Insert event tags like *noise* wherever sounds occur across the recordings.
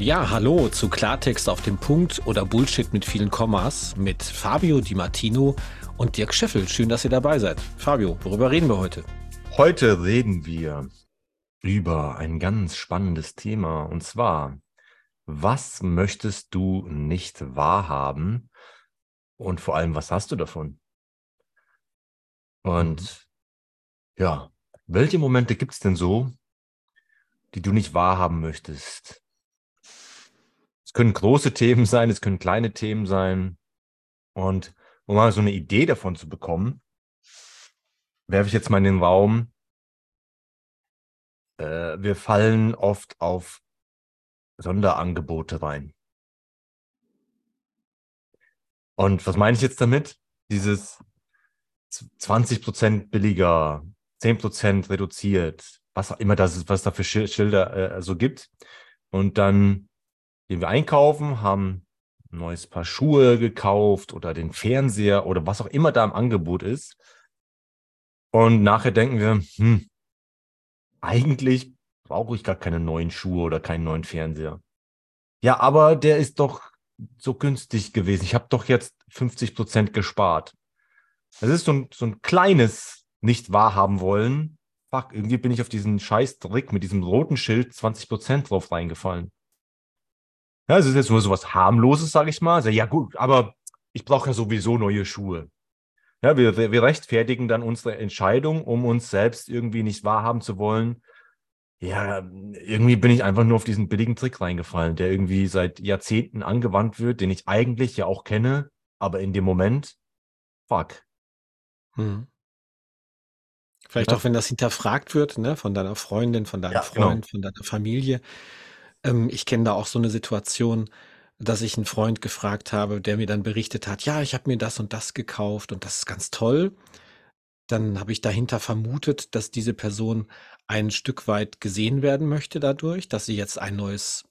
Ja, hallo zu Klartext auf dem Punkt oder Bullshit mit vielen Kommas mit Fabio Di Martino und Dirk Scheffel. Schön, dass ihr dabei seid. Fabio, worüber reden wir heute? Heute reden wir über ein ganz spannendes Thema und zwar, was möchtest du nicht wahrhaben und vor allem, was hast du davon? Und mhm. ja, welche Momente gibt es denn so, die du nicht wahrhaben möchtest? Es können große Themen sein, es können kleine Themen sein. Und um mal so eine Idee davon zu bekommen, werfe ich jetzt mal in den Raum. Äh, wir fallen oft auf Sonderangebote rein. Und was meine ich jetzt damit? Dieses 20% billiger, 10% reduziert, was auch immer das ist, was da für Schilder äh, so gibt. Und dann gehen wir einkaufen, haben ein neues Paar Schuhe gekauft oder den Fernseher oder was auch immer da im Angebot ist. Und nachher denken wir, hm, eigentlich brauche ich gar keine neuen Schuhe oder keinen neuen Fernseher. Ja, aber der ist doch so günstig gewesen. Ich habe doch jetzt 50 Prozent gespart. Das ist so ein, so ein kleines nicht wahrhaben wollen. Fuck, irgendwie bin ich auf diesen scheiß Trick mit diesem roten Schild 20 Prozent drauf reingefallen. Ja, es ist jetzt nur so was harmloses, sage ich mal. Ja gut, aber ich brauche ja sowieso neue Schuhe. Ja, wir, wir rechtfertigen dann unsere Entscheidung, um uns selbst irgendwie nicht wahrhaben zu wollen. Ja, irgendwie bin ich einfach nur auf diesen billigen Trick reingefallen, der irgendwie seit Jahrzehnten angewandt wird, den ich eigentlich ja auch kenne, aber in dem Moment, fuck. Hm. Vielleicht ja. auch, wenn das hinterfragt wird, ne, von deiner Freundin, von deinem ja, genau. Freund, genau. von deiner Familie. Ähm, ich kenne da auch so eine Situation, dass ich einen Freund gefragt habe, der mir dann berichtet hat, ja, ich habe mir das und das gekauft und das ist ganz toll. Dann habe ich dahinter vermutet, dass diese Person ein Stück weit gesehen werden möchte dadurch, dass sie jetzt ein neues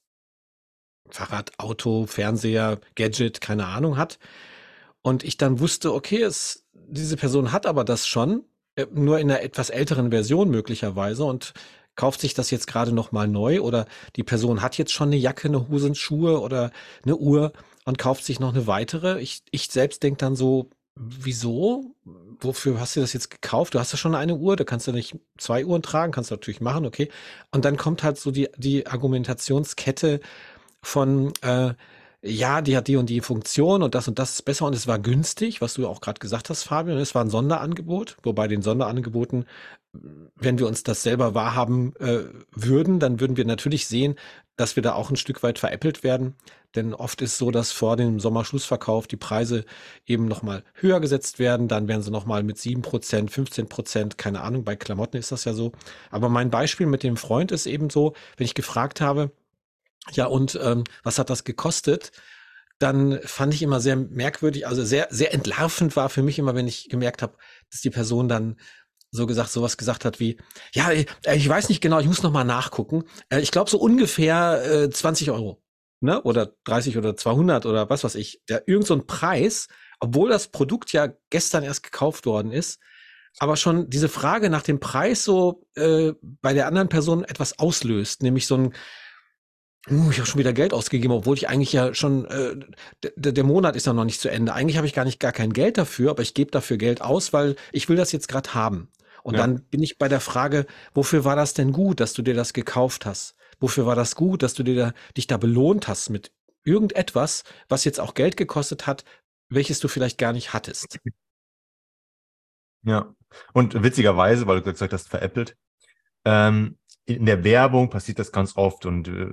Fahrrad, Auto, Fernseher, Gadget, keine Ahnung hat. Und ich dann wusste, okay, es, diese Person hat aber das schon, äh, nur in einer etwas älteren Version möglicherweise und kauft sich das jetzt gerade noch mal neu oder die Person hat jetzt schon eine Jacke, eine Hose, Schuhe oder eine Uhr und kauft sich noch eine weitere. Ich, ich selbst denke dann so, wieso? Wofür hast du das jetzt gekauft? Du hast ja schon eine Uhr, da kannst du nicht zwei Uhren tragen, kannst du natürlich machen, okay. Und dann kommt halt so die, die Argumentationskette von, äh, ja, die hat die und die Funktion und das und das ist besser und es war günstig, was du auch gerade gesagt hast, Fabian. Es war ein Sonderangebot, wobei den Sonderangeboten, wenn wir uns das selber wahrhaben äh, würden, dann würden wir natürlich sehen, dass wir da auch ein Stück weit veräppelt werden. Denn oft ist so, dass vor dem Sommerschlussverkauf die Preise eben nochmal höher gesetzt werden. Dann werden sie nochmal mit 7%, 15%, keine Ahnung, bei Klamotten ist das ja so. Aber mein Beispiel mit dem Freund ist eben so, wenn ich gefragt habe, ja, und ähm, was hat das gekostet? Dann fand ich immer sehr merkwürdig, also sehr, sehr entlarvend war für mich immer, wenn ich gemerkt habe, dass die Person dann so gesagt, sowas gesagt hat wie, ja, äh, ich weiß nicht genau, ich muss noch mal nachgucken. Äh, ich glaube so ungefähr äh, 20 Euro, ne? Oder 30 oder 200 oder was weiß ich. Der irgend so ein Preis, obwohl das Produkt ja gestern erst gekauft worden ist, aber schon diese Frage nach dem Preis so äh, bei der anderen Person etwas auslöst, nämlich so ein Uh, ich habe schon wieder Geld ausgegeben, obwohl ich eigentlich ja schon, äh, der Monat ist ja noch nicht zu Ende. Eigentlich habe ich gar nicht gar kein Geld dafür, aber ich gebe dafür Geld aus, weil ich will das jetzt gerade haben. Und ja. dann bin ich bei der Frage, wofür war das denn gut, dass du dir das gekauft hast? Wofür war das gut, dass du dir da, dich da belohnt hast mit irgendetwas, was jetzt auch Geld gekostet hat, welches du vielleicht gar nicht hattest? Ja, und witzigerweise, weil du gesagt hast, veräppelt, ähm, in der Werbung passiert das ganz oft und äh,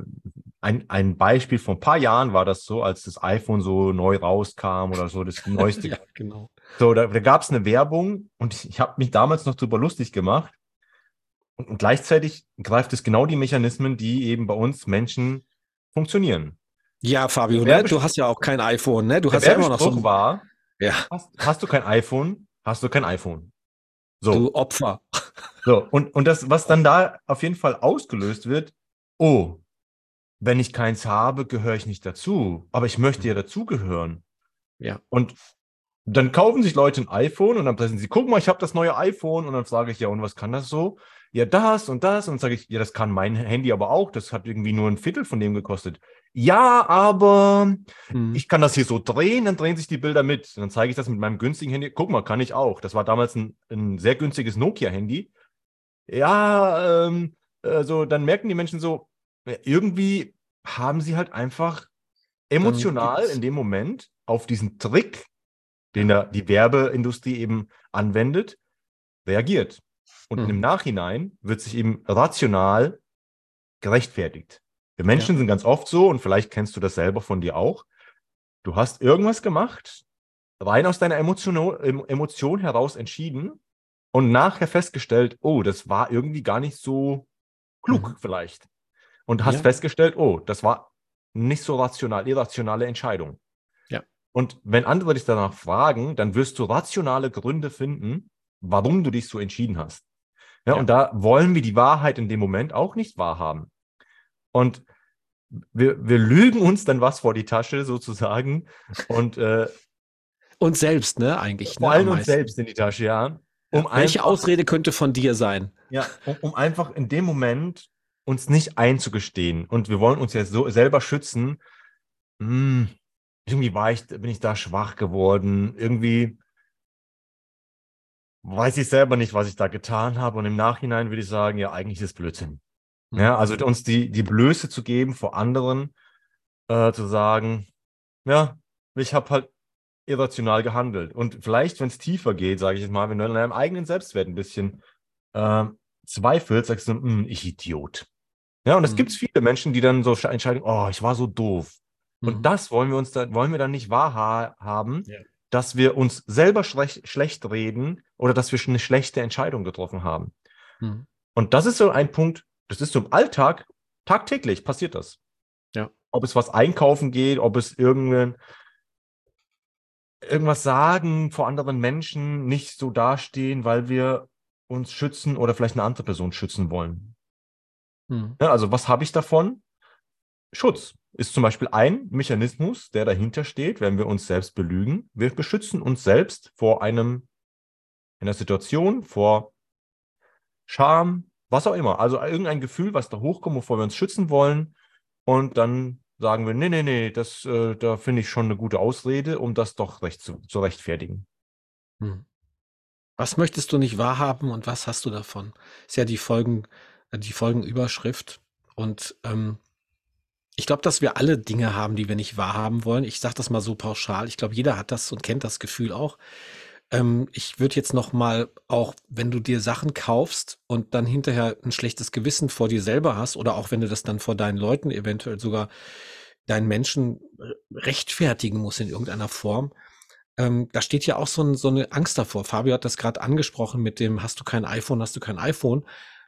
ein, ein Beispiel vor ein paar Jahren war das so, als das iPhone so neu rauskam oder so, das *laughs* neueste. ja, genau. So, da, da gab es eine Werbung und ich habe mich damals noch drüber lustig gemacht. Und, und gleichzeitig greift es genau die Mechanismen, die eben bei uns Menschen funktionieren. Ja, Fabio, ne? du hast ja auch kein iPhone, ne? Du hast ja immer noch so ein... war, ja. Hast, hast du kein iPhone, hast du kein iPhone. So. Du Opfer. So, und, und das, was dann da auf jeden Fall ausgelöst wird, oh, wenn ich keins habe, gehöre ich nicht dazu. Aber ich möchte ja dazugehören. Ja. Und dann kaufen sich Leute ein iPhone und dann pressen sie, guck mal, ich habe das neue iPhone. Und dann frage ich, ja, und was kann das so? ja, das und das. Und sage ich, ja, das kann mein Handy aber auch. Das hat irgendwie nur ein Viertel von dem gekostet. Ja, aber mhm. ich kann das hier so drehen, dann drehen sich die Bilder mit. Und dann zeige ich das mit meinem günstigen Handy. Guck mal, kann ich auch. Das war damals ein, ein sehr günstiges Nokia-Handy. Ja, ähm, also dann merken die Menschen so, irgendwie haben sie halt einfach emotional in dem Moment auf diesen Trick, den da die Werbeindustrie eben anwendet, reagiert. Und mhm. im Nachhinein wird sich eben rational gerechtfertigt. Wir Menschen ja. sind ganz oft so, und vielleicht kennst du das selber von dir auch. Du hast irgendwas gemacht, rein aus deiner Emotion, Emotion heraus entschieden und nachher festgestellt, oh, das war irgendwie gar nicht so klug mhm. vielleicht. Und hast ja. festgestellt, oh, das war nicht so rational, irrationale Entscheidung. Und wenn andere dich danach fragen, dann wirst du rationale Gründe finden, warum du dich so entschieden hast. Ja, ja. Und da wollen wir die Wahrheit in dem Moment auch nicht wahrhaben. Und wir, wir lügen uns dann was vor die Tasche sozusagen und äh, uns selbst, ne, eigentlich. Vor ne, allem uns selbst in die Tasche, ja. Um Welche einfach, Ausrede könnte von dir sein? Ja, um, um, einfach in dem Moment uns nicht einzugestehen und wir wollen uns ja so selber schützen. Hm, irgendwie war ich, bin ich da schwach geworden. Irgendwie weiß ich selber nicht, was ich da getan habe. Und im Nachhinein würde ich sagen, ja, eigentlich ist es Blödsinn. Mhm. Ja, also uns die, die Blöße zu geben vor anderen, äh, zu sagen, ja, ich habe halt irrational gehandelt. Und vielleicht, wenn es tiefer geht, sage ich jetzt mal, wenn du an deinem eigenen Selbstwert ein bisschen äh, zweifelst, sagst du, hm, ich Idiot. Ja, und es mhm. gibt viele Menschen, die dann so entscheiden, oh, ich war so doof. Mhm. Und das wollen wir uns da, wollen wir dann nicht wahrhaben, ja. dass wir uns selber schlecht, schlecht reden oder dass wir schon eine schlechte Entscheidung getroffen haben. Mhm. Und das ist so ein Punkt, das ist so im Alltag, tagtäglich passiert das. Ja. Ob es was einkaufen geht, ob es irgendein, irgendwas sagen vor anderen Menschen, nicht so dastehen, weil wir uns schützen oder vielleicht eine andere Person schützen wollen. Mhm. Ja, also was habe ich davon? Schutz ist zum Beispiel ein Mechanismus, der dahinter steht, wenn wir uns selbst belügen. Wir beschützen uns selbst vor einem, einer Situation, vor Scham, was auch immer. Also irgendein Gefühl, was da hochkommt, wovor wir uns schützen wollen. Und dann sagen wir, nee, nee, nee, das, äh, da finde ich schon eine gute Ausrede, um das doch recht zu, zu rechtfertigen. Hm. Was möchtest du nicht wahrhaben und was hast du davon? Ist ja die Folgen, äh, die Folgenüberschrift. Und ähm, ich glaube, dass wir alle Dinge haben, die wir nicht wahrhaben wollen. Ich sage das mal so pauschal. Ich glaube, jeder hat das und kennt das Gefühl auch. Ähm, ich würde jetzt noch mal auch, wenn du dir Sachen kaufst und dann hinterher ein schlechtes Gewissen vor dir selber hast oder auch wenn du das dann vor deinen Leuten eventuell sogar deinen Menschen rechtfertigen musst in irgendeiner Form, ähm, da steht ja auch so, ein, so, eine Angst davor. Fabio hat das gerade angesprochen mit dem, hast du kein iPhone, hast du kein iPhone.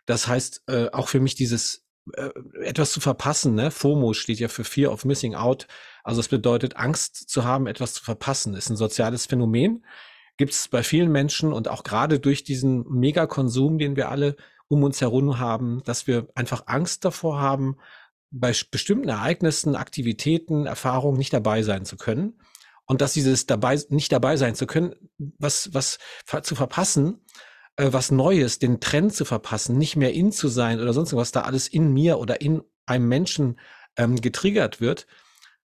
Das heißt, äh, auch für mich dieses äh, etwas zu verpassen, ne? FOMO steht ja für Fear of Missing Out. Also es bedeutet, Angst zu haben, etwas zu verpassen, ist ein soziales Phänomen gibt es bei vielen Menschen und auch gerade durch diesen Megakonsum, den wir alle um uns herum haben, dass wir einfach Angst davor haben, bei bestimmten Ereignissen, Aktivitäten, Erfahrungen nicht dabei sein zu können. Und dass dieses dabei, nicht dabei sein zu können, was, was zu verpassen, äh, was Neues, den Trend zu verpassen, nicht mehr in zu sein oder sonst was da alles in mir oder in einem Menschen ähm, getriggert wird,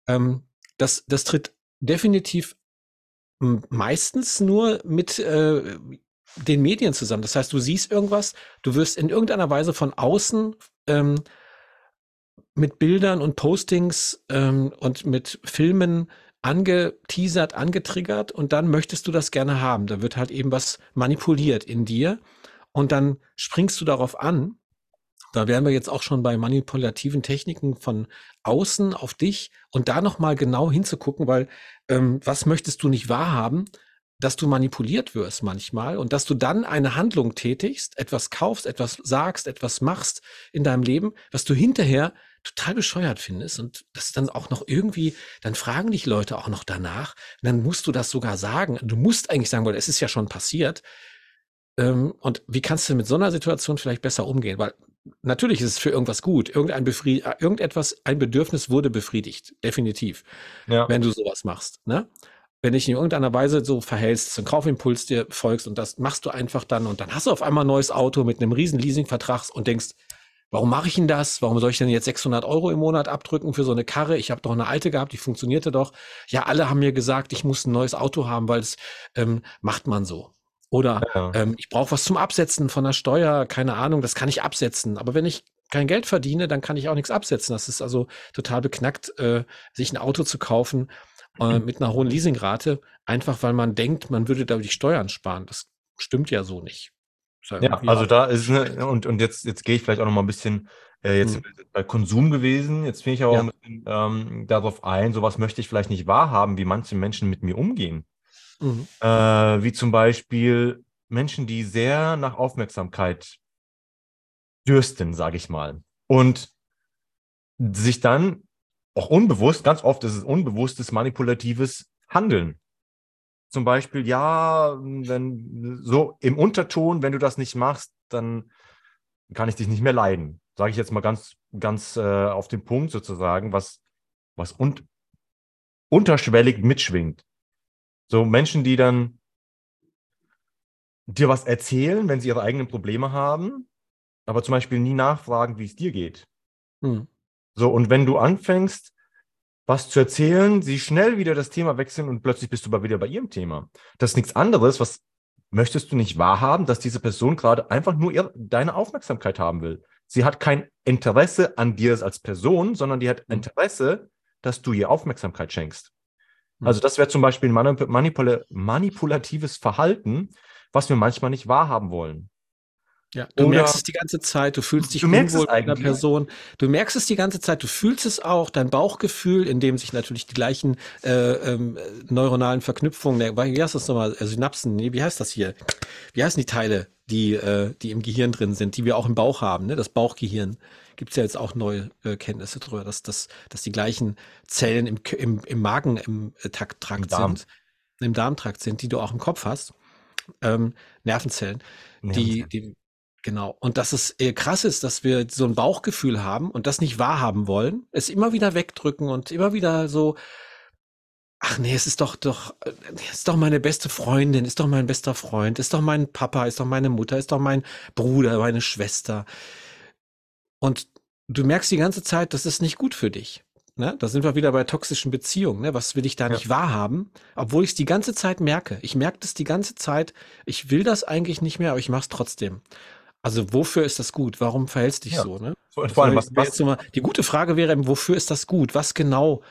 ähm, das, das tritt definitiv meistens nur mit äh, den Medien zusammen. Das heißt, du siehst irgendwas, du wirst in irgendeiner Weise von außen ähm, mit Bildern und Postings ähm, und mit Filmen angeteasert, angetriggert und dann möchtest du das gerne haben. Da wird halt eben was manipuliert in dir und dann springst du darauf an da wären wir jetzt auch schon bei manipulativen Techniken von außen auf dich und da nochmal genau hinzugucken, weil ähm, was möchtest du nicht wahrhaben, dass du manipuliert wirst manchmal und dass du dann eine Handlung tätigst, etwas kaufst, etwas sagst, etwas machst in deinem Leben, was du hinterher total bescheuert findest und das dann auch noch irgendwie, dann fragen dich Leute auch noch danach, dann musst du das sogar sagen. Du musst eigentlich sagen, weil es ist ja schon passiert. Ähm, und wie kannst du mit so einer Situation vielleicht besser umgehen? Weil natürlich ist es für irgendwas gut. Irgendein Befried äh, irgendetwas, ein Bedürfnis wurde befriedigt, definitiv, ja. wenn du sowas machst. Ne? wenn dich in irgendeiner Weise so verhältst, so einen Kaufimpuls dir folgst und das machst du einfach dann und dann hast du auf einmal ein neues Auto mit einem riesen Leasingvertrag und denkst, warum mache ich denn das? Warum soll ich denn jetzt 600 Euro im Monat abdrücken für so eine Karre? Ich habe doch eine alte gehabt, die funktionierte doch. Ja, alle haben mir gesagt, ich muss ein neues Auto haben, weil es ähm, macht man so. Oder ja. ähm, ich brauche was zum Absetzen von der Steuer, keine Ahnung, das kann ich absetzen. Aber wenn ich kein Geld verdiene, dann kann ich auch nichts absetzen. Das ist also total beknackt, äh, sich ein Auto zu kaufen äh, mit einer hohen Leasingrate, einfach weil man denkt, man würde dadurch Steuern sparen. Das stimmt ja so nicht. Ja, ja also da ist eine, und, und jetzt, jetzt gehe ich vielleicht auch noch mal ein bisschen äh, jetzt hm. bei Konsum gewesen. Jetzt bin ich auch ja. ein bisschen ähm, darauf ein, sowas möchte ich vielleicht nicht wahrhaben, wie manche Menschen mit mir umgehen. Mhm. Äh, wie zum Beispiel Menschen, die sehr nach Aufmerksamkeit dürsten, sage ich mal. Und sich dann auch unbewusst, ganz oft ist es unbewusstes, manipulatives Handeln. Zum Beispiel, ja, wenn so im Unterton, wenn du das nicht machst, dann kann ich dich nicht mehr leiden. Sage ich jetzt mal ganz, ganz äh, auf den Punkt sozusagen, was, was un unterschwellig mitschwingt. So Menschen, die dann dir was erzählen, wenn sie ihre eigenen Probleme haben, aber zum Beispiel nie nachfragen, wie es dir geht. Hm. So, und wenn du anfängst, was zu erzählen, sie schnell wieder das Thema wechseln und plötzlich bist du aber wieder bei ihrem Thema. Das ist nichts anderes, was möchtest du nicht wahrhaben, dass diese Person gerade einfach nur ihr, deine Aufmerksamkeit haben will. Sie hat kein Interesse an dir als Person, sondern die hat hm. Interesse, dass du ihr Aufmerksamkeit schenkst. Hm. Also das wäre zum Beispiel ein manipul manipulatives Verhalten, was wir manchmal nicht wahrhaben wollen. Ja, du Oder merkst es die ganze Zeit, du fühlst dich du unwohl mit einer Person. Du merkst es die ganze Zeit, du fühlst es auch, dein Bauchgefühl, in dem sich natürlich die gleichen äh, ähm, neuronalen Verknüpfungen, wie heißt das nochmal, äh, Synapsen, nee, wie heißt das hier? Wie heißen die Teile, die, äh, die im Gehirn drin sind, die wir auch im Bauch haben, ne? das Bauchgehirn. Gibt es ja jetzt auch neue äh, Kenntnisse darüber, dass, dass, dass die gleichen Zellen im, im, im Magen, im äh, Trakt Darm. sind, im Darmtrakt sind, die du auch im Kopf hast. Ähm, Nervenzellen, Nervenzellen. die, die Genau. Und dass es äh, krass ist, dass wir so ein Bauchgefühl haben und das nicht wahrhaben wollen, es immer wieder wegdrücken und immer wieder so, ach nee, es ist doch, doch, äh, es ist doch meine beste Freundin, ist doch mein bester Freund, ist doch mein Papa, ist doch meine Mutter, ist doch mein Bruder, meine Schwester. Und du merkst die ganze Zeit, das ist nicht gut für dich. Ne? Da sind wir wieder bei toxischen Beziehungen. Ne? Was will ich da ja. nicht wahrhaben? Obwohl ich es die ganze Zeit merke. Ich merke das die ganze Zeit. Ich will das eigentlich nicht mehr, aber ich mache es trotzdem. Also wofür ist das gut? Warum verhältst du dich ja. so? Ne? Vor, vor allem, was, was mal, die gute Frage wäre, wofür ist das gut? Was genau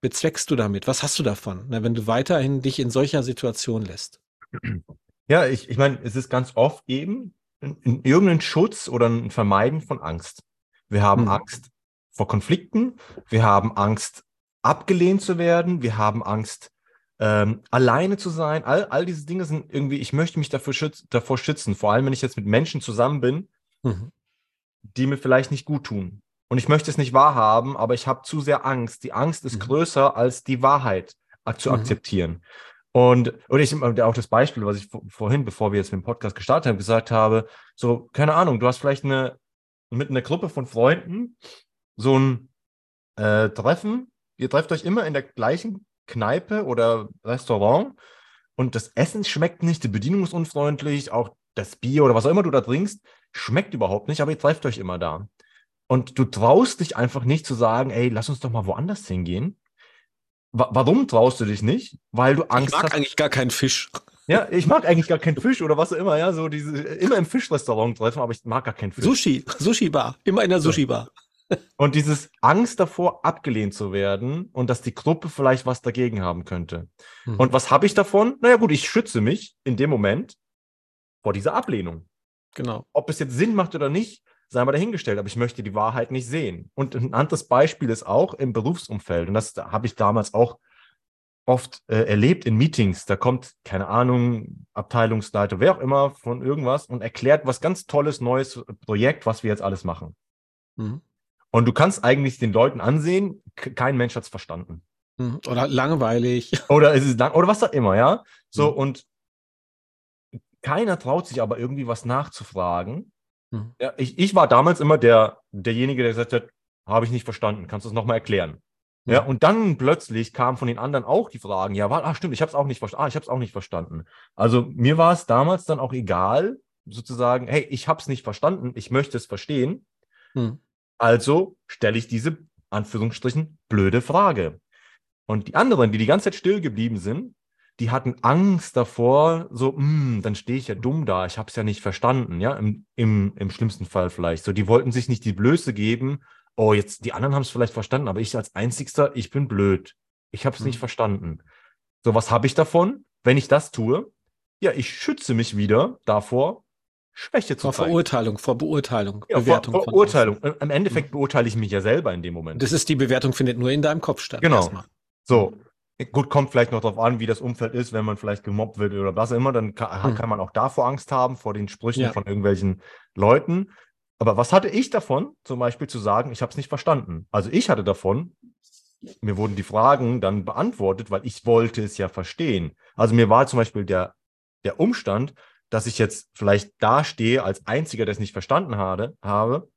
bezweckst du damit? Was hast du davon, ne, wenn du weiterhin dich in solcher Situation lässt? Ja, ich, ich meine, es ist ganz oft eben in, irgendein Schutz oder ein Vermeiden von Angst. Wir haben hm. Angst vor Konflikten, wir haben Angst, abgelehnt zu werden, wir haben Angst, ähm, alleine zu sein, all, all diese Dinge sind irgendwie, ich möchte mich dafür schütz, davor schützen, vor allem wenn ich jetzt mit Menschen zusammen bin, mhm. die mir vielleicht nicht gut tun. Und ich möchte es nicht wahrhaben, aber ich habe zu sehr Angst. Die Angst ist mhm. größer als die Wahrheit zu mhm. akzeptieren. Und, und ich auch das Beispiel, was ich vorhin, bevor wir jetzt mit dem Podcast gestartet haben, gesagt habe, so, keine Ahnung, du hast vielleicht eine, mit einer Gruppe von Freunden so ein äh, Treffen, ihr trefft euch immer in der gleichen Kneipe oder Restaurant und das Essen schmeckt nicht, die Bedienung ist unfreundlich, auch das Bier oder was auch immer du da trinkst, schmeckt überhaupt nicht, aber ihr trefft euch immer da. Und du traust dich einfach nicht zu sagen, ey, lass uns doch mal woanders hingehen. Wa warum traust du dich nicht? Weil du Angst hast. Ich mag hast. eigentlich gar keinen Fisch. *laughs* Ja, ich mag eigentlich gar keinen Fisch oder was auch immer, ja, so diese, immer im Fischrestaurant treffen, aber ich mag gar keinen Fisch. Sushi, Sushi-Bar, immer in der Sushi-Bar. Und dieses Angst davor, abgelehnt zu werden und dass die Gruppe vielleicht was dagegen haben könnte. Mhm. Und was habe ich davon? Naja, gut, ich schütze mich in dem Moment vor dieser Ablehnung. Genau. Ob es jetzt Sinn macht oder nicht, sei mal dahingestellt, aber ich möchte die Wahrheit nicht sehen. Und ein anderes Beispiel ist auch im Berufsumfeld, und das habe ich damals auch oft äh, erlebt in Meetings. Da kommt, keine Ahnung, Abteilungsleiter, wer auch immer von irgendwas und erklärt was ganz tolles, neues Projekt, was wir jetzt alles machen. Mhm. Und du kannst eigentlich den Leuten ansehen, kein Mensch hat es verstanden. Hm, oder langweilig. *laughs* Oder es ist lang, oder was auch immer, ja. So, mhm. und keiner traut sich aber irgendwie was nachzufragen. Mhm. Ja, ich, ich war damals immer der, derjenige, der gesagt hat, habe ich nicht verstanden, kannst du es nochmal erklären? Ja, und dann plötzlich kamen von den anderen auch die Fragen, ja, war, ah, stimmt, ich habe es auch nicht verstanden. Ah, ich habe es auch nicht verstanden. Also mir war es damals dann auch egal, sozusagen, hey, ich habe es nicht verstanden, ich möchte es verstehen. Hm. Also stelle ich diese, Anführungsstrichen, blöde Frage. Und die anderen, die die ganze Zeit still geblieben sind, die hatten Angst davor, so, hm, dann stehe ich ja dumm da, ich habe es ja nicht verstanden, ja, im, im, im schlimmsten Fall vielleicht. So, die wollten sich nicht die Blöße geben, oh, jetzt, die anderen haben es vielleicht verstanden, aber ich als Einzigster, ich bin blöd. Ich habe es mhm. nicht verstanden. So, was habe ich davon, wenn ich das tue? Ja, ich schütze mich wieder davor, Schwäche zu vor Verurteilung, vor Beurteilung, ja, Bewertung. Vor, Verurteilung. Im Endeffekt mhm. beurteile ich mich ja selber in dem Moment. Das ist die Bewertung, findet nur in deinem Kopf statt. Genau. Erstmal. So, Gut, kommt vielleicht noch darauf an, wie das Umfeld ist, wenn man vielleicht gemobbt wird oder was auch immer, dann kann, hm. kann man auch davor Angst haben, vor den Sprüchen ja. von irgendwelchen Leuten. Aber was hatte ich davon, zum Beispiel zu sagen, ich habe es nicht verstanden? Also ich hatte davon, mir wurden die Fragen dann beantwortet, weil ich wollte es ja verstehen. Also mir war zum Beispiel der, der Umstand, dass ich jetzt vielleicht dastehe als Einziger, der es nicht verstanden habe, habe,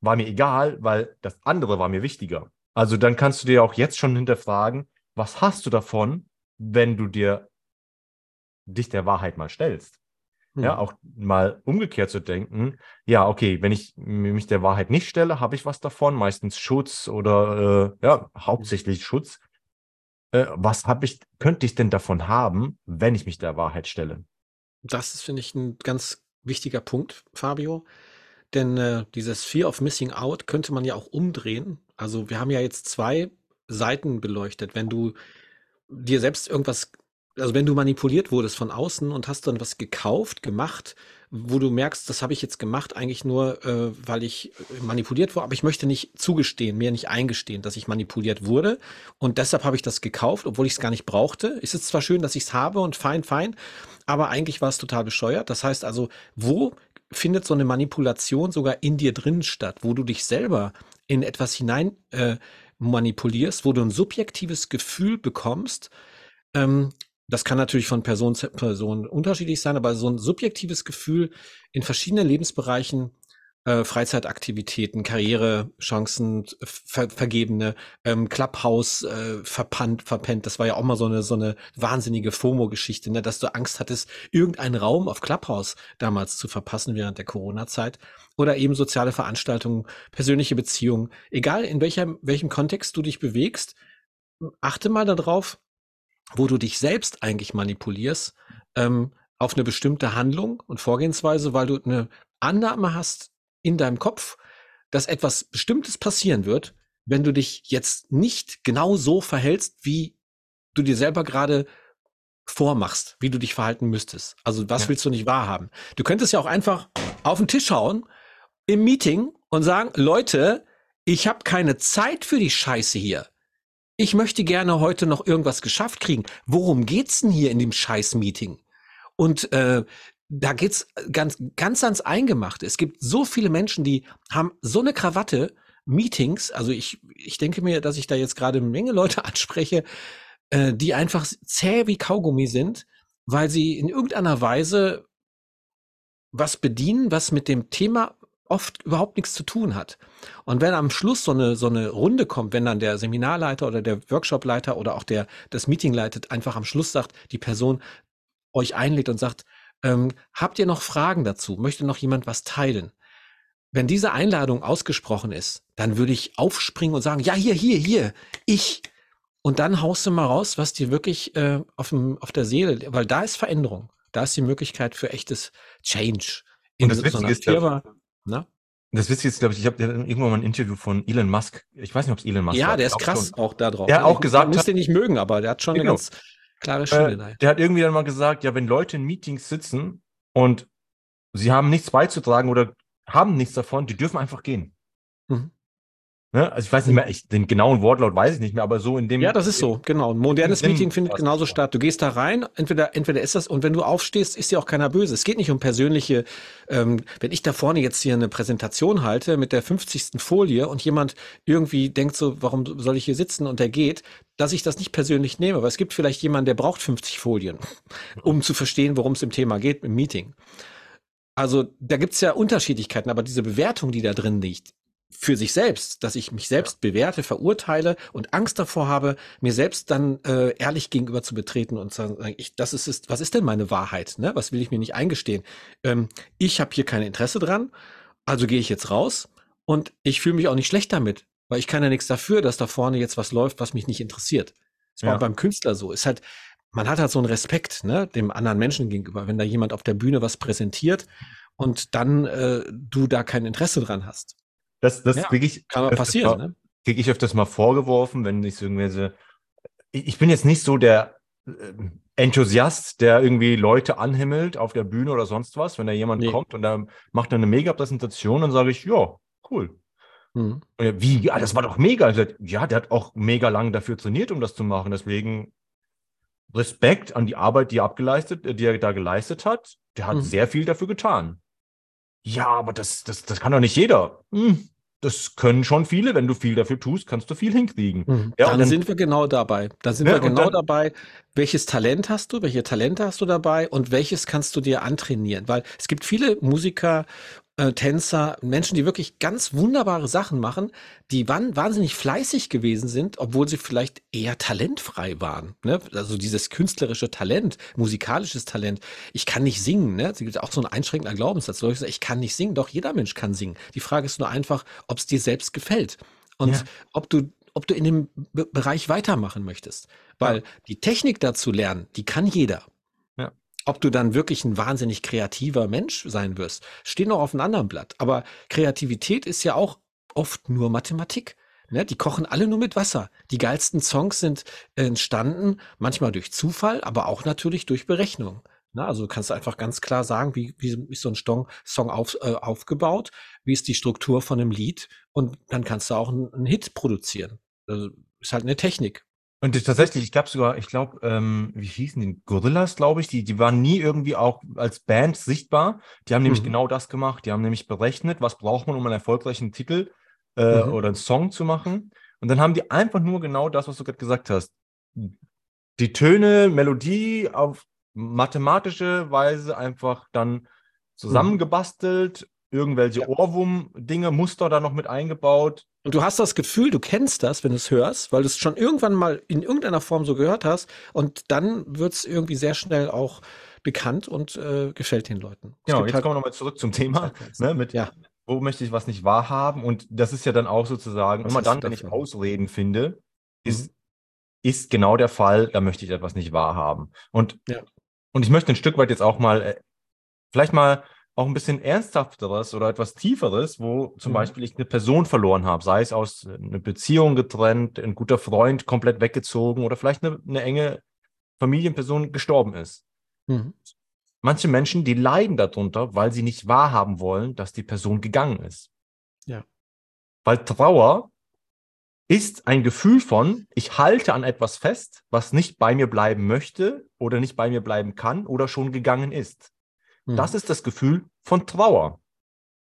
war mir egal, weil das andere war mir wichtiger. Also dann kannst du dir auch jetzt schon hinterfragen, was hast du davon, wenn du dir dich der Wahrheit mal stellst? Hm. Ja, auch mal umgekehrt zu denken, ja, okay, wenn ich mich der Wahrheit nicht stelle, habe ich was davon, meistens Schutz oder äh, ja, hauptsächlich Schutz. Äh, was habe ich, könnte ich denn davon haben, wenn ich mich der Wahrheit stelle? Das ist, finde ich, ein ganz wichtiger Punkt, Fabio. Denn äh, dieses Fear of Missing Out könnte man ja auch umdrehen. Also wir haben ja jetzt zwei Seiten beleuchtet. Wenn du dir selbst irgendwas, also wenn du manipuliert wurdest von außen und hast dann was gekauft, gemacht, wo du merkst, das habe ich jetzt gemacht, eigentlich nur, äh, weil ich manipuliert wurde, aber ich möchte nicht zugestehen, mir nicht eingestehen, dass ich manipuliert wurde. Und deshalb habe ich das gekauft, obwohl ich es gar nicht brauchte. Es ist zwar schön, dass ich es habe und fein, fein, aber eigentlich war es total bescheuert. Das heißt also, wo findet so eine Manipulation sogar in dir drin statt, wo du dich selber in etwas hinein äh, manipulierst, wo du ein subjektives Gefühl bekommst. Ähm, das kann natürlich von Person zu Person unterschiedlich sein, aber so ein subjektives Gefühl in verschiedenen Lebensbereichen, äh, Freizeitaktivitäten, Karrierechancen, ver vergebene, ähm, Clubhouse äh, verpannt, verpennt. Das war ja auch mal so eine so eine wahnsinnige FOMO-Geschichte, ne? dass du Angst hattest, irgendeinen Raum auf Clubhouse damals zu verpassen während der Corona-Zeit oder eben soziale Veranstaltungen, persönliche Beziehungen, egal in welchem, welchem Kontext du dich bewegst, achte mal darauf, wo du dich selbst eigentlich manipulierst, ähm, auf eine bestimmte Handlung und Vorgehensweise, weil du eine Annahme hast in deinem Kopf, dass etwas Bestimmtes passieren wird, wenn du dich jetzt nicht genau so verhältst, wie du dir selber gerade vormachst, wie du dich verhalten müsstest. Also was ja. willst du nicht wahrhaben? Du könntest ja auch einfach auf den Tisch hauen im Meeting und sagen, Leute, ich habe keine Zeit für die Scheiße hier. Ich möchte gerne heute noch irgendwas geschafft kriegen. Worum geht's denn hier in dem Scheiß-Meeting? Und äh, da geht's ganz, ganz ans Eingemachte. Es gibt so viele Menschen, die haben so eine Krawatte, Meetings. Also ich, ich denke mir, dass ich da jetzt gerade eine Menge Leute *laughs* anspreche, äh, die einfach zäh wie Kaugummi sind, weil sie in irgendeiner Weise was bedienen, was mit dem Thema oft überhaupt nichts zu tun hat. Und wenn am Schluss so eine, so eine Runde kommt, wenn dann der Seminarleiter oder der Workshopleiter oder auch der das Meeting leitet, einfach am Schluss sagt, die Person euch einlädt und sagt, ähm, habt ihr noch Fragen dazu? Möchte noch jemand was teilen? Wenn diese Einladung ausgesprochen ist, dann würde ich aufspringen und sagen, ja, hier, hier, hier, ich. Und dann haust du mal raus, was dir wirklich äh, auf, dem, auf der Seele, weil da ist Veränderung. Da ist die Möglichkeit für echtes Change. In und das so einer Firma, na? Das Witzige ist, glaube ich, ich habe irgendwann mal ein Interview von Elon Musk. Ich weiß nicht, ob es Elon Musk ja, war. Ja, der ist krass schon. auch da drauf. Der hat auch gesagt. Man muss den nicht mögen, aber der hat schon genau. eine ganz klare Schiene. Äh, der hat irgendwie dann mal gesagt, ja, wenn Leute in Meetings sitzen und sie haben nichts beizutragen oder haben nichts davon, die dürfen einfach gehen. Mhm. Ne? Also ich weiß nicht mehr, ich, den genauen Wortlaut weiß ich nicht mehr, aber so in dem. Ja, das ist so, genau. Ein modernes Meeting findet genauso statt. Du gehst da rein, entweder, entweder ist das, und wenn du aufstehst, ist dir auch keiner böse. Es geht nicht um persönliche, ähm, wenn ich da vorne jetzt hier eine Präsentation halte mit der 50. Folie und jemand irgendwie denkt so, warum soll ich hier sitzen und der geht, dass ich das nicht persönlich nehme, weil es gibt vielleicht jemanden, der braucht 50 Folien, *laughs* um zu verstehen, worum es im Thema geht im Meeting. Also da gibt's ja Unterschiedlichkeiten, aber diese Bewertung, die da drin liegt, für sich selbst, dass ich mich selbst bewerte, verurteile und Angst davor habe, mir selbst dann äh, ehrlich gegenüber zu betreten und zu sagen, ich, das ist, ist, was ist denn meine Wahrheit? Ne? Was will ich mir nicht eingestehen? Ähm, ich habe hier kein Interesse dran, also gehe ich jetzt raus und ich fühle mich auch nicht schlecht damit, weil ich kann ja nichts dafür, dass da vorne jetzt was läuft, was mich nicht interessiert. Das war ja. beim Künstler so. Ist halt, man hat halt so einen Respekt, ne, dem anderen Menschen gegenüber, wenn da jemand auf der Bühne was präsentiert und dann äh, du da kein Interesse dran hast. Das, das ja, kriege ich. Kann mal passieren, ne? Kriege ich öfters mal vorgeworfen, wenn ich so irgendwelche. Ich, bin jetzt nicht so der äh, Enthusiast, der irgendwie Leute anhimmelt auf der Bühne oder sonst was. Wenn da jemand nee. kommt und da macht er eine Mega-Präsentation, dann sage ich, ja, cool. Mhm. Wie? Ja, das war doch mega. Ja, der hat auch mega lang dafür trainiert, um das zu machen. Deswegen Respekt an die Arbeit, die er abgeleistet, die er da geleistet hat. Der hat mhm. sehr viel dafür getan. Ja, aber das, das, das kann doch nicht jeder. Hm, das können schon viele. Wenn du viel dafür tust, kannst du viel hinkriegen. Mhm. Ja, dann, dann, sind wir genau dabei. Da sind ja, wir genau dann, dabei. Welches Talent hast du? Welche Talente hast du dabei? Und welches kannst du dir antrainieren? Weil es gibt viele Musiker äh, Tänzer, Menschen, die wirklich ganz wunderbare Sachen machen, die waren wahnsinnig fleißig gewesen sind, obwohl sie vielleicht eher talentfrei waren. Ne? Also dieses künstlerische Talent, musikalisches Talent. Ich kann nicht singen. Ne? Es gibt auch so einen einschränkender Glaubenssatz. Leute sagen, ich kann nicht singen. Doch, jeder Mensch kann singen. Die Frage ist nur einfach, ob es dir selbst gefällt. Und ja. ob du ob du in dem Be Bereich weitermachen möchtest. Weil ja. die Technik dazu lernen, die kann jeder. Ob du dann wirklich ein wahnsinnig kreativer Mensch sein wirst, steht noch auf einem anderen Blatt. Aber Kreativität ist ja auch oft nur Mathematik. Ne? Die kochen alle nur mit Wasser. Die geilsten Songs sind entstanden, manchmal durch Zufall, aber auch natürlich durch Berechnung. Ne? Also du kannst einfach ganz klar sagen, wie, wie ist so ein Song, Song auf, äh, aufgebaut, wie ist die Struktur von einem Lied und dann kannst du auch einen, einen Hit produzieren. Also ist halt eine Technik. Und tatsächlich, ich glaube sogar, ich glaube, ähm, wie hießen die? Gorillas, glaube ich, die, die waren nie irgendwie auch als Band sichtbar. Die haben nämlich mhm. genau das gemacht. Die haben nämlich berechnet, was braucht man, um einen erfolgreichen Titel äh, mhm. oder einen Song zu machen. Und dann haben die einfach nur genau das, was du gerade gesagt hast. Die Töne, Melodie auf mathematische Weise einfach dann mhm. zusammengebastelt irgendwelche ja. Ohrwurm-Dinge, Muster da noch mit eingebaut. Und du hast das Gefühl, du kennst das, wenn du es hörst, weil du es schon irgendwann mal in irgendeiner Form so gehört hast. Und dann wird es irgendwie sehr schnell auch bekannt und äh, gefällt den Leuten. Es genau, jetzt halt kommen wir nochmal zurück zum Thema. Ne, mit, ja. Wo möchte ich was nicht wahrhaben? Und das ist ja dann auch sozusagen, was immer dann, wenn ich Ausreden finde, ist, mhm. ist genau der Fall, da möchte ich etwas nicht wahrhaben. Und, ja. und ich möchte ein Stück weit jetzt auch mal, äh, vielleicht mal auch ein bisschen ernsthafteres oder etwas tieferes, wo zum mhm. Beispiel ich eine Person verloren habe, sei es aus einer Beziehung getrennt, ein guter Freund komplett weggezogen oder vielleicht eine, eine enge Familienperson gestorben ist. Mhm. Manche Menschen, die leiden darunter, weil sie nicht wahrhaben wollen, dass die Person gegangen ist. Ja. Weil Trauer ist ein Gefühl von, ich halte an etwas fest, was nicht bei mir bleiben möchte oder nicht bei mir bleiben kann oder schon gegangen ist. Das hm. ist das Gefühl von Trauer.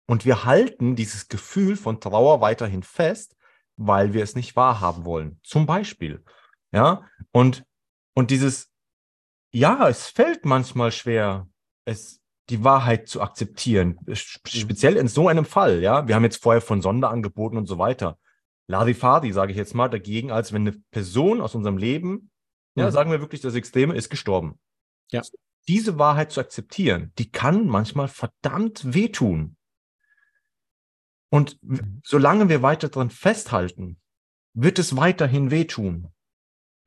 Und wir halten dieses Gefühl von Trauer weiterhin fest, weil wir es nicht wahrhaben wollen. Zum Beispiel. Ja, und, und dieses, ja, es fällt manchmal schwer, es, die Wahrheit zu akzeptieren. Hm. Speziell in so einem Fall, ja. Wir haben jetzt vorher von Sonderangeboten und so weiter. Larifadi, sage ich jetzt mal, dagegen, als wenn eine Person aus unserem Leben, ja, mhm. sagen wir wirklich, das Extreme ist gestorben. Ja diese Wahrheit zu akzeptieren, die kann manchmal verdammt wehtun. Und mhm. solange wir weiter dran festhalten, wird es weiterhin wehtun.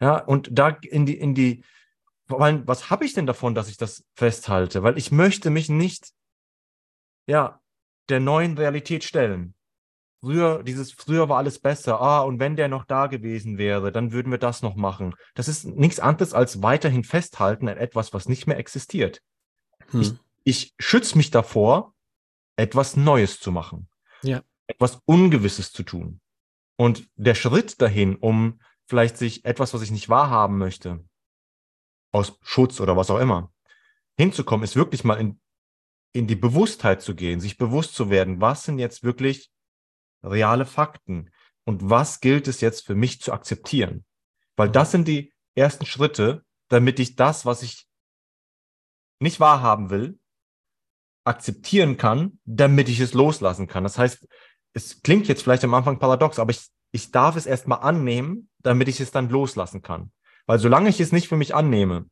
Ja, und da in die, in die, weil, was habe ich denn davon, dass ich das festhalte? Weil ich möchte mich nicht, ja, der neuen Realität stellen. Früher, dieses früher war alles besser. Ah, und wenn der noch da gewesen wäre, dann würden wir das noch machen. Das ist nichts anderes als weiterhin festhalten an etwas, was nicht mehr existiert. Hm. Ich, ich schütze mich davor, etwas Neues zu machen. Ja. Etwas Ungewisses zu tun. Und der Schritt dahin, um vielleicht sich etwas, was ich nicht wahrhaben möchte, aus Schutz oder was auch immer, hinzukommen, ist wirklich mal in, in die Bewusstheit zu gehen, sich bewusst zu werden, was sind jetzt wirklich reale Fakten und was gilt es jetzt für mich zu akzeptieren? Weil das sind die ersten Schritte, damit ich das, was ich nicht wahrhaben will, akzeptieren kann, damit ich es loslassen kann. Das heißt, es klingt jetzt vielleicht am Anfang paradox, aber ich, ich darf es erstmal annehmen, damit ich es dann loslassen kann. Weil solange ich es nicht für mich annehme,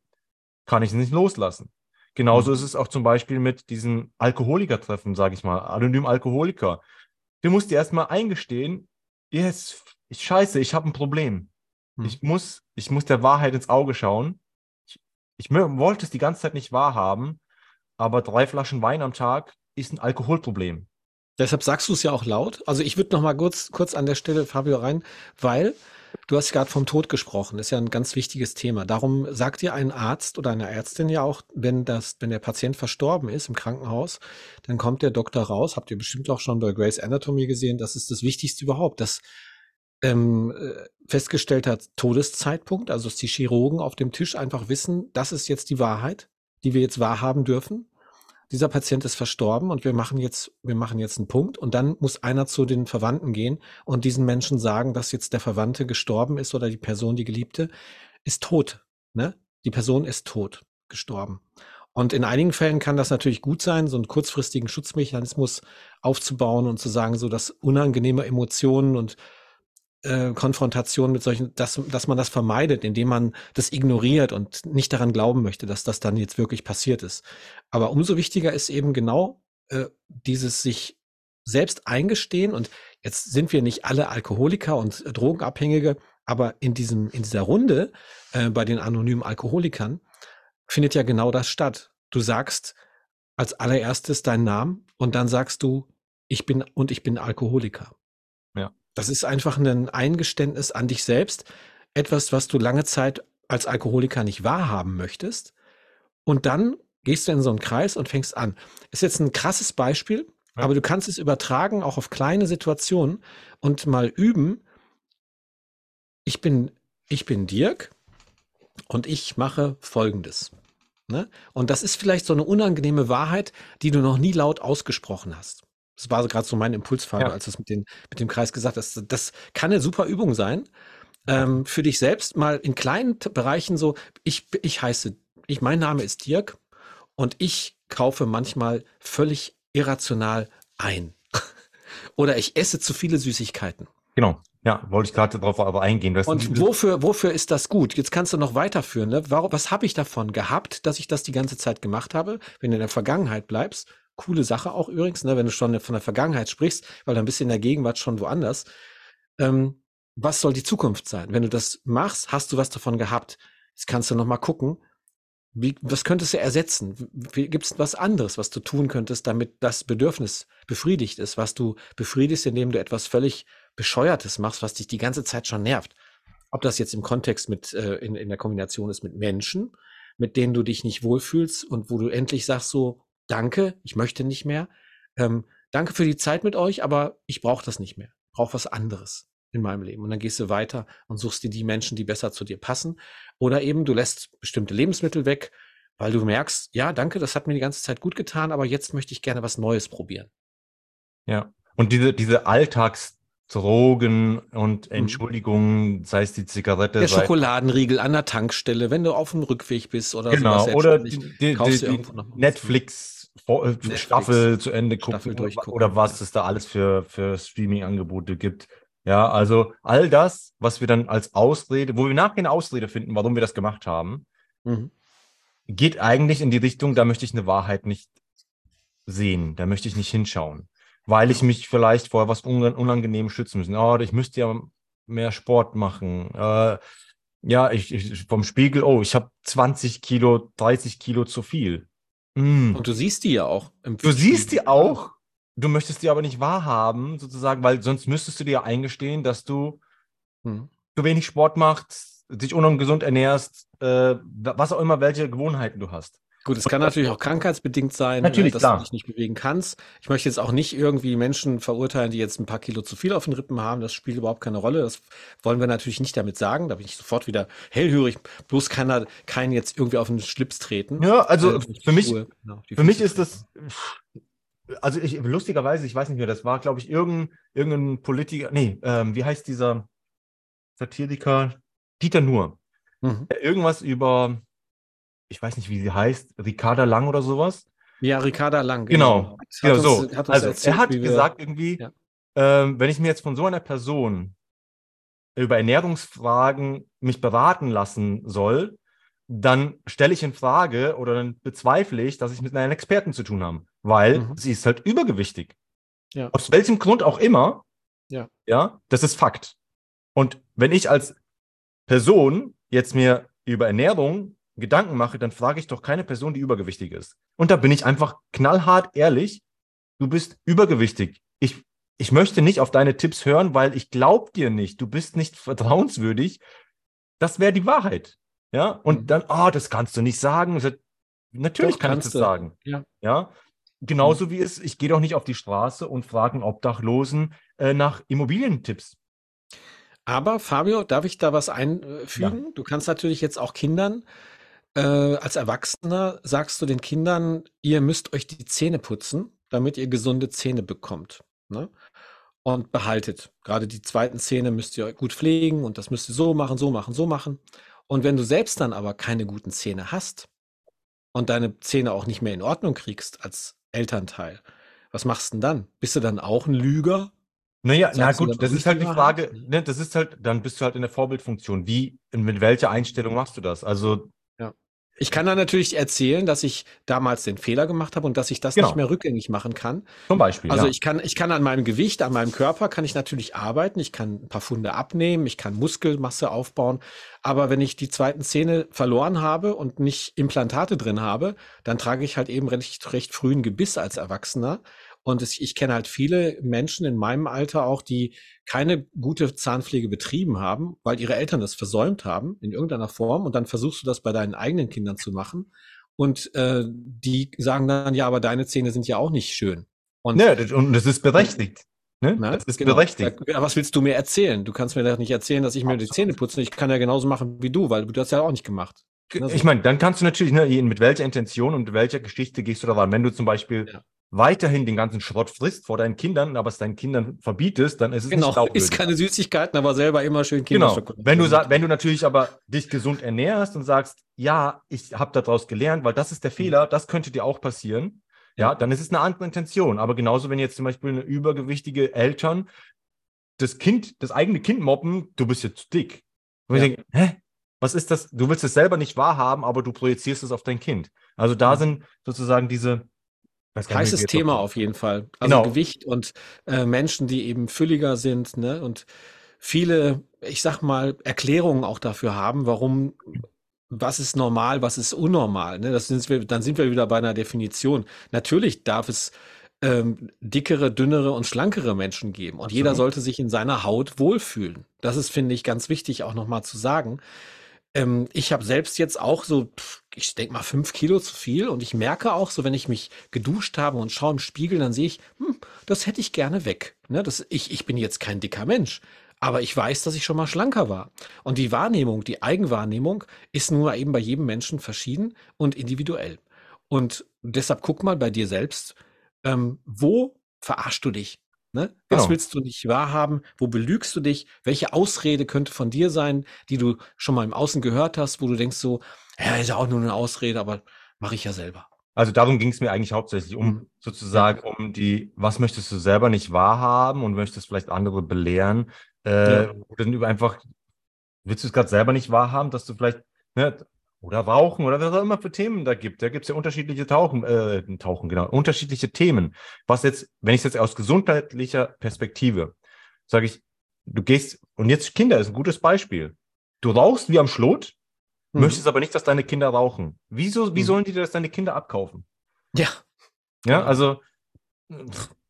kann ich es nicht loslassen. Genauso mhm. ist es auch zum Beispiel mit diesen Alkoholikertreffen, sage ich mal, anonym Alkoholiker. Du musst dir erstmal eingestehen, yes, ich scheiße, ich habe ein Problem. Mhm. Ich, muss, ich muss der Wahrheit ins Auge schauen. Ich, ich wollte es die ganze Zeit nicht wahrhaben, aber drei Flaschen Wein am Tag ist ein Alkoholproblem. Deshalb sagst du es ja auch laut. Also ich würde noch mal kurz, kurz an der Stelle, Fabio, rein, weil du hast gerade vom Tod gesprochen. Das ist ja ein ganz wichtiges Thema. Darum sagt dir ein Arzt oder eine Ärztin ja auch, wenn das, wenn der Patient verstorben ist im Krankenhaus, dann kommt der Doktor raus. Habt ihr bestimmt auch schon bei Grace Anatomy gesehen. Das ist das Wichtigste überhaupt, dass ähm, äh, festgestellter Todeszeitpunkt, also dass die Chirurgen auf dem Tisch einfach wissen, das ist jetzt die Wahrheit, die wir jetzt wahrhaben dürfen dieser Patient ist verstorben und wir machen jetzt, wir machen jetzt einen Punkt und dann muss einer zu den Verwandten gehen und diesen Menschen sagen, dass jetzt der Verwandte gestorben ist oder die Person, die Geliebte, ist tot. Ne? Die Person ist tot, gestorben. Und in einigen Fällen kann das natürlich gut sein, so einen kurzfristigen Schutzmechanismus aufzubauen und zu sagen, so dass unangenehme Emotionen und äh, Konfrontation mit solchen, dass, dass man das vermeidet, indem man das ignoriert und nicht daran glauben möchte, dass das dann jetzt wirklich passiert ist. Aber umso wichtiger ist eben genau äh, dieses sich selbst eingestehen und jetzt sind wir nicht alle Alkoholiker und äh, Drogenabhängige, aber in diesem, in dieser Runde äh, bei den anonymen Alkoholikern findet ja genau das statt. Du sagst als allererstes deinen Namen und dann sagst du, ich bin und ich bin Alkoholiker. Das ist einfach ein Eingeständnis an dich selbst, etwas, was du lange Zeit als Alkoholiker nicht wahrhaben möchtest. Und dann gehst du in so einen Kreis und fängst an. Ist jetzt ein krasses Beispiel, ja. aber du kannst es übertragen auch auf kleine Situationen und mal üben. Ich bin, ich bin Dirk und ich mache Folgendes. Ne? Und das ist vielleicht so eine unangenehme Wahrheit, die du noch nie laut ausgesprochen hast. Das war gerade so mein Impulsfahrer, ja. als du es mit, mit dem Kreis gesagt hast. Das kann eine super Übung sein. Ähm, für dich selbst mal in kleinen Bereichen so, ich, ich heiße, ich, mein Name ist Dirk und ich kaufe manchmal völlig irrational ein. *laughs* Oder ich esse zu viele Süßigkeiten. Genau. Ja, wollte ich gerade darauf aber eingehen. und wofür, wofür ist das gut? Jetzt kannst du noch weiterführen. Ne? Warum, was habe ich davon gehabt, dass ich das die ganze Zeit gemacht habe? Wenn du in der Vergangenheit bleibst, coole Sache auch übrigens, ne, wenn du schon von der Vergangenheit sprichst, weil dann bist du in der Gegenwart schon woanders. Ähm, was soll die Zukunft sein? Wenn du das machst, hast du was davon gehabt. Jetzt kannst du noch mal gucken, wie, was könntest du ersetzen? Gibt es was anderes, was du tun könntest, damit das Bedürfnis befriedigt ist, was du befriedigst, indem du etwas völlig Bescheuertes machst, was dich die ganze Zeit schon nervt? Ob das jetzt im Kontext mit, äh, in, in der Kombination ist mit Menschen, mit denen du dich nicht wohlfühlst und wo du endlich sagst so, danke, ich möchte nicht mehr. Ähm, danke für die Zeit mit euch, aber ich brauche das nicht mehr. Ich brauche was anderes in meinem Leben. Und dann gehst du weiter und suchst dir die Menschen, die besser zu dir passen. Oder eben du lässt bestimmte Lebensmittel weg, weil du merkst, ja, danke, das hat mir die ganze Zeit gut getan, aber jetzt möchte ich gerne was Neues probieren. Ja, und diese, diese Alltags- Drogen und mhm. Entschuldigungen, sei es die Zigarette. Der Schokoladenriegel an der Tankstelle, wenn du auf dem Rückweg bist oder genau, sowas. Oder die, die, die Netflix, äh, Netflix, Staffel zu Ende gucken oder was ja. es da alles für, für Streaming-Angebote gibt. Ja, also all das, was wir dann als Ausrede, wo wir nachher eine Ausrede finden, warum wir das gemacht haben, mhm. geht eigentlich in die Richtung, da möchte ich eine Wahrheit nicht sehen, da möchte ich nicht hinschauen weil ich mich vielleicht vor was unangenehm schützen muss. Oh, ich müsste ja mehr Sport machen. Äh, ja, ich, ich, vom Spiegel, oh, ich habe 20 Kilo, 30 Kilo zu viel. Mm. Und du siehst die ja auch. du siehst die auch. Du möchtest die aber nicht wahrhaben, sozusagen, weil sonst müsstest du dir ja eingestehen, dass du hm. zu wenig Sport machst, dich ungesund ernährst, äh, was auch immer, welche Gewohnheiten du hast. Gut, es kann natürlich auch krankheitsbedingt sein, ne, natürlich, dass klar. du dich nicht bewegen kannst. Ich möchte jetzt auch nicht irgendwie Menschen verurteilen, die jetzt ein paar Kilo zu viel auf den Rippen haben. Das spielt überhaupt keine Rolle. Das wollen wir natürlich nicht damit sagen. Da bin ich sofort wieder hellhörig. Bloß keiner, keinen jetzt irgendwie auf den Schlips treten. Ja, also äh, für mich, Schuhe, genau, für mich ist das, also ich, lustigerweise, ich weiß nicht mehr, das war, glaube ich, irgendein, irgendein Politiker, nee, ähm, wie heißt dieser Satiriker? Dieter Nuhr. Mhm. Irgendwas über ich weiß nicht, wie sie heißt, Ricarda Lang oder sowas. Ja, Ricarda Lang. Genau, genau, genau so. Uns, hat also erzählt, er hat gesagt irgendwie, ja. ähm, wenn ich mir jetzt von so einer Person über Ernährungsfragen mich beraten lassen soll, dann stelle ich in Frage oder dann bezweifle ich, dass ich mit einem Experten zu tun habe, weil mhm. sie ist halt übergewichtig. Ja. Aus welchem Grund auch immer. Ja. Ja, das ist Fakt. Und wenn ich als Person jetzt mir über Ernährung Gedanken mache, dann frage ich doch keine Person, die übergewichtig ist. Und da bin ich einfach knallhart ehrlich. Du bist übergewichtig. Ich, ich möchte nicht auf deine Tipps hören, weil ich glaube dir nicht. Du bist nicht vertrauenswürdig. Das wäre die Wahrheit. Ja, und mhm. dann, ah, oh, das kannst du nicht sagen. Natürlich doch, kann ich das du. sagen. Ja. ja. Genauso mhm. wie es, ich gehe doch nicht auf die Straße und frage einen Obdachlosen äh, nach Immobilientipps. Aber Fabio, darf ich da was einfügen? Ja. Du kannst natürlich jetzt auch Kindern, äh, als Erwachsener sagst du den Kindern, ihr müsst euch die Zähne putzen, damit ihr gesunde Zähne bekommt. Ne? Und behaltet. Gerade die zweiten Zähne müsst ihr gut pflegen und das müsst ihr so machen, so machen, so machen. Und wenn du selbst dann aber keine guten Zähne hast und deine Zähne auch nicht mehr in Ordnung kriegst als Elternteil, was machst du denn dann? Bist du dann auch ein Lüger? Naja, na gut, das ist halt die Frage, ne, das ist halt, dann bist du halt in der Vorbildfunktion. Wie, mit welcher Einstellung machst du das? Also ich kann dann natürlich erzählen, dass ich damals den Fehler gemacht habe und dass ich das genau. nicht mehr rückgängig machen kann. Zum Beispiel. Also ja. ich kann, ich kann an meinem Gewicht, an meinem Körper kann ich natürlich arbeiten. Ich kann ein paar Funde abnehmen, ich kann Muskelmasse aufbauen. Aber wenn ich die zweiten Zähne verloren habe und nicht Implantate drin habe, dann trage ich halt eben recht, recht früh Gebiss als Erwachsener. Und es, ich kenne halt viele Menschen in meinem Alter auch, die keine gute Zahnpflege betrieben haben, weil ihre Eltern das versäumt haben in irgendeiner Form. Und dann versuchst du das bei deinen eigenen Kindern zu machen. Und äh, die sagen dann, ja, aber deine Zähne sind ja auch nicht schön. Und, ja, das, und das ist berechtigt. Ne? Na, das ist genau. berechtigt. Ja, was willst du mir erzählen? Du kannst mir doch nicht erzählen, dass ich mir die Zähne putze. Ich kann ja genauso machen wie du, weil du das ja auch nicht gemacht. Also. Ich meine, dann kannst du natürlich, ne, mit welcher Intention und welcher Geschichte gehst du da ran? Wenn du zum Beispiel ja weiterhin den ganzen Schrott frisst vor deinen Kindern, aber es deinen Kindern verbietest, dann ist es genau, nicht glaubwürdig. Ist keine Süßigkeiten, aber selber immer schön Kinderschokolade. Genau. Wenn du, wenn du natürlich aber dich gesund ernährst und sagst, ja, ich habe daraus gelernt, weil das ist der Fehler, das könnte dir auch passieren, ja, dann ist es eine andere Intention. Aber genauso, wenn jetzt zum Beispiel eine übergewichtige Eltern das Kind, das eigene Kind mobben, du bist jetzt zu dick. Und ja. ich denke, hä? Was ist das? Du willst es selber nicht wahrhaben, aber du projizierst es auf dein Kind. Also da sind sozusagen diese, Heißes Thema auf jeden Fall. Also genau. Gewicht und äh, Menschen, die eben fülliger sind, ne? Und viele, ich sag mal, Erklärungen auch dafür haben, warum, was ist normal, was ist unnormal. Ne? Das sind wir, dann sind wir wieder bei einer Definition. Natürlich darf es ähm, dickere, dünnere und schlankere Menschen geben. Und Absolut. jeder sollte sich in seiner Haut wohlfühlen. Das ist, finde ich, ganz wichtig auch nochmal zu sagen. Ähm, ich habe selbst jetzt auch so, ich denke mal, fünf Kilo zu viel und ich merke auch so, wenn ich mich geduscht habe und schaue im Spiegel, dann sehe ich, hm, das hätte ich gerne weg. Ne, das, ich, ich bin jetzt kein dicker Mensch, aber ich weiß, dass ich schon mal schlanker war. Und die Wahrnehmung, die Eigenwahrnehmung ist nur eben bei jedem Menschen verschieden und individuell. Und deshalb guck mal bei dir selbst, ähm, wo verarschst du dich? Ne? Was genau. willst du nicht wahrhaben? Wo belügst du dich? Welche Ausrede könnte von dir sein, die du schon mal im Außen gehört hast, wo du denkst so, ja, ist ja auch nur eine Ausrede, aber mache ich ja selber. Also darum ging es mir eigentlich hauptsächlich um mhm. sozusagen um die, was möchtest du selber nicht wahrhaben und möchtest vielleicht andere belehren? Äh, ja. Oder einfach, willst du es gerade selber nicht wahrhaben, dass du vielleicht ne, oder Rauchen oder was auch immer für Themen da gibt. Da gibt es ja unterschiedliche Tauchen, äh, Tauchen, genau, unterschiedliche Themen. Was jetzt, wenn ich es jetzt aus gesundheitlicher Perspektive sage ich, du gehst, und jetzt Kinder ist ein gutes Beispiel. Du rauchst wie am Schlot, mhm. möchtest aber nicht, dass deine Kinder rauchen. Wieso, wie mhm. sollen die dir das deine Kinder abkaufen? Ja. Ja, also,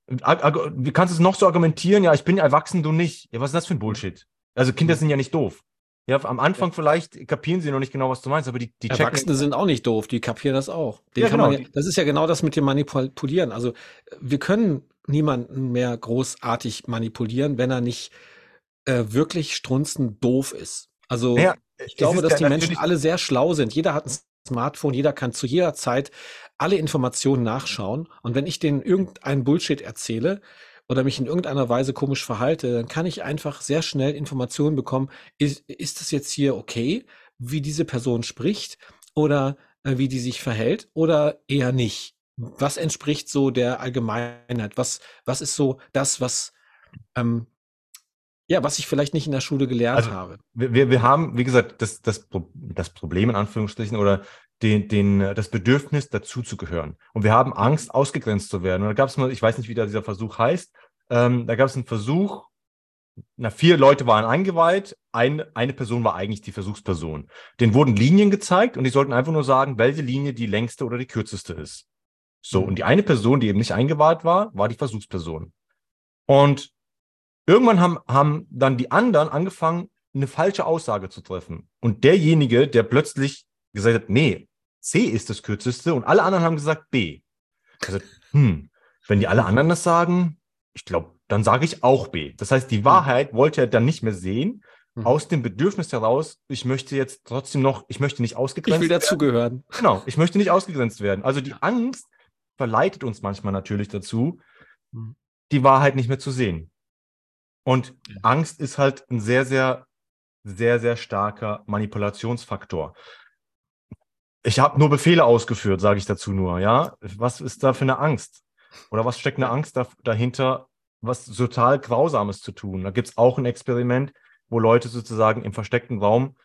wie kannst du es noch so argumentieren? Ja, ich bin erwachsen, du nicht. Ja, was ist das für ein Bullshit? Also Kinder mhm. sind ja nicht doof. Ja, am Anfang vielleicht kapieren sie noch nicht genau, was du meinst, aber die, die Erwachsene sind auch nicht doof, die kapieren das auch. ja, genau. Ja, das ist ja genau das mit dem Manipulieren. Also wir können niemanden mehr großartig manipulieren, wenn er nicht äh, wirklich strunzend doof ist. Also ja, ich glaube, dass die Menschen alle sehr schlau sind. Jeder hat ein Smartphone, jeder kann zu jeder Zeit alle Informationen nachschauen. Und wenn ich denen irgendeinen Bullshit erzähle, oder mich in irgendeiner Weise komisch verhalte, dann kann ich einfach sehr schnell Informationen bekommen, ist, ist das jetzt hier okay, wie diese Person spricht oder äh, wie die sich verhält oder eher nicht? Was entspricht so der Allgemeinheit? Was, was ist so das, was ähm, ja, was ich vielleicht nicht in der Schule gelernt also, habe. Wir, wir haben, wie gesagt, das, das, das Problem in Anführungsstrichen oder den, den, das Bedürfnis, dazuzugehören. Und wir haben Angst, ausgegrenzt zu werden. Und da gab es mal, ich weiß nicht, wie da dieser Versuch heißt, ähm, da gab es einen Versuch, na, vier Leute waren eingeweiht, ein, eine Person war eigentlich die Versuchsperson. Den wurden Linien gezeigt und die sollten einfach nur sagen, welche Linie die längste oder die kürzeste ist. So, mhm. und die eine Person, die eben nicht eingeweiht war, war die Versuchsperson. Und irgendwann haben, haben dann die anderen angefangen, eine falsche Aussage zu treffen. Und derjenige, der plötzlich gesagt hat, nee, C ist das kürzeste und alle anderen haben gesagt B. Also, hm, wenn die alle anderen das sagen, ich glaube, dann sage ich auch B. Das heißt, die hm. Wahrheit wollte er dann nicht mehr sehen, mhm. aus dem Bedürfnis heraus, ich möchte jetzt trotzdem noch, ich möchte nicht ausgegrenzt werden. Ich will dazugehören. Genau, ich möchte nicht ausgegrenzt werden. Also die Angst verleitet uns manchmal natürlich dazu, mhm. die Wahrheit nicht mehr zu sehen. Und Angst ist halt ein sehr, sehr, sehr, sehr starker Manipulationsfaktor. Ich habe nur Befehle ausgeführt, sage ich dazu nur, ja. Was ist da für eine Angst? Oder was steckt eine Angst da, dahinter, was total Grausames zu tun. Da gibt es auch ein Experiment, wo Leute sozusagen im versteckten Raum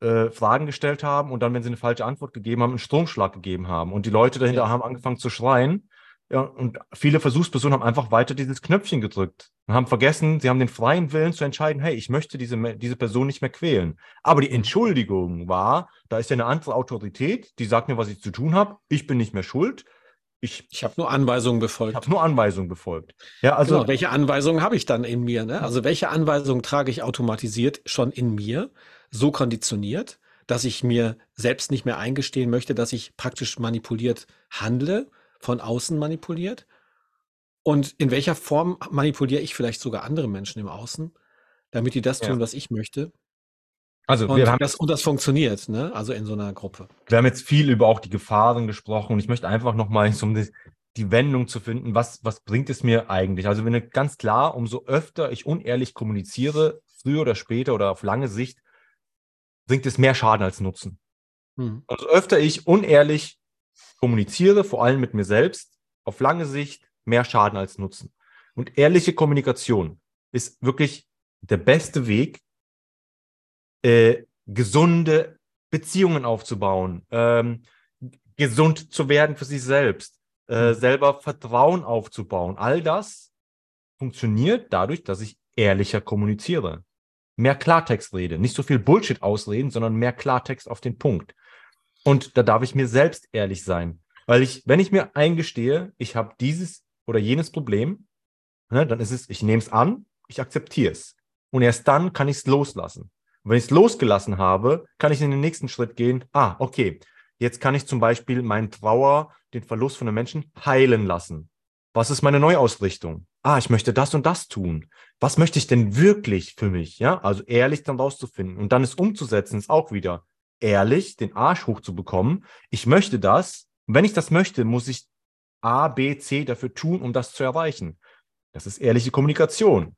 äh, Fragen gestellt haben und dann, wenn sie eine falsche Antwort gegeben haben, einen Stromschlag gegeben haben. Und die Leute dahinter ja. haben angefangen zu schreien. Ja, und viele Versuchspersonen haben einfach weiter dieses Knöpfchen gedrückt und haben vergessen, sie haben den freien Willen zu entscheiden, hey, ich möchte diese, diese Person nicht mehr quälen. Aber die Entschuldigung war, da ist ja eine andere Autorität, die sagt mir, was ich zu tun habe, ich bin nicht mehr schuld ich, ich habe nur Anweisungen befolgt. Ich habe nur Anweisungen befolgt. Ja, also genau, welche Anweisungen habe ich dann in mir? Ne? Also welche Anweisungen trage ich automatisiert schon in mir, so konditioniert, dass ich mir selbst nicht mehr eingestehen möchte, dass ich praktisch manipuliert handle, von außen manipuliert? Und in welcher Form manipuliere ich vielleicht sogar andere Menschen im Außen, damit die das tun, ja. was ich möchte? Also und, wir haben das, und das funktioniert, ne? Also in so einer Gruppe. Wir haben jetzt viel über auch die Gefahren gesprochen und ich möchte einfach nochmal, *laughs* um die, die Wendung zu finden, was, was bringt es mir eigentlich? Also wenn ganz klar, umso öfter ich unehrlich kommuniziere, früher oder später oder auf lange Sicht, bringt es mehr Schaden als Nutzen. Hm. Umso öfter ich unehrlich kommuniziere, vor allem mit mir selbst, auf lange Sicht mehr Schaden als Nutzen. Und ehrliche Kommunikation ist wirklich der beste Weg, äh, gesunde Beziehungen aufzubauen, ähm, gesund zu werden für sich selbst, äh, mhm. selber Vertrauen aufzubauen. All das funktioniert dadurch, dass ich ehrlicher kommuniziere. Mehr Klartext rede, nicht so viel Bullshit ausreden, sondern mehr Klartext auf den Punkt. Und da darf ich mir selbst ehrlich sein. Weil ich, wenn ich mir eingestehe, ich habe dieses oder jenes Problem, ne, dann ist es, ich nehme es an, ich akzeptiere es. Und erst dann kann ich es loslassen. Und wenn ich es losgelassen habe, kann ich in den nächsten Schritt gehen. Ah, okay, jetzt kann ich zum Beispiel meinen Trauer, den Verlust von einem Menschen heilen lassen. Was ist meine Neuausrichtung? Ah, ich möchte das und das tun. Was möchte ich denn wirklich für mich? Ja, also ehrlich dann rauszufinden und dann es umzusetzen, ist auch wieder ehrlich, den Arsch hochzubekommen. Ich möchte das. Und wenn ich das möchte, muss ich A, B, C dafür tun, um das zu erreichen. Das ist ehrliche Kommunikation.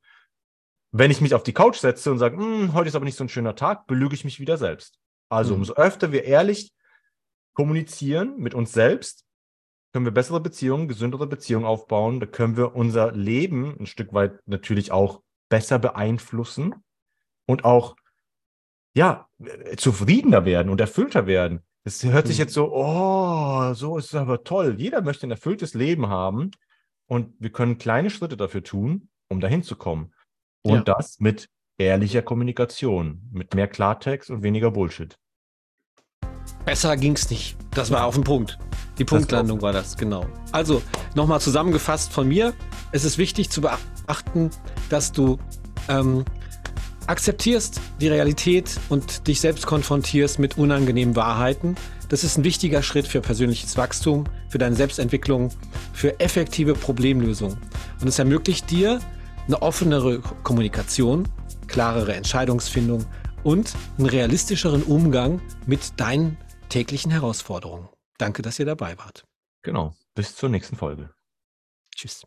Wenn ich mich auf die Couch setze und sage, hm, heute ist aber nicht so ein schöner Tag, belüge ich mich wieder selbst. Also mhm. umso öfter wir ehrlich kommunizieren mit uns selbst, können wir bessere Beziehungen, gesündere Beziehungen aufbauen. Da können wir unser Leben ein Stück weit natürlich auch besser beeinflussen und auch ja zufriedener werden und erfüllter werden. Es hört sich mhm. jetzt so, oh, so ist es aber toll. Jeder möchte ein erfülltes Leben haben und wir können kleine Schritte dafür tun, um dahin zu kommen. Und ja. das mit ehrlicher Kommunikation, mit mehr Klartext und weniger Bullshit. Besser ging es nicht. Das war auf dem Punkt. Die Punktlandung war das, genau. Also, nochmal zusammengefasst von mir. Es ist wichtig zu beachten, dass du ähm, akzeptierst die Realität und dich selbst konfrontierst mit unangenehmen Wahrheiten. Das ist ein wichtiger Schritt für persönliches Wachstum, für deine Selbstentwicklung, für effektive Problemlösung. Und es ermöglicht dir, eine offenere Kommunikation, klarere Entscheidungsfindung und einen realistischeren Umgang mit deinen täglichen Herausforderungen. Danke, dass ihr dabei wart. Genau. Bis zur nächsten Folge. Tschüss.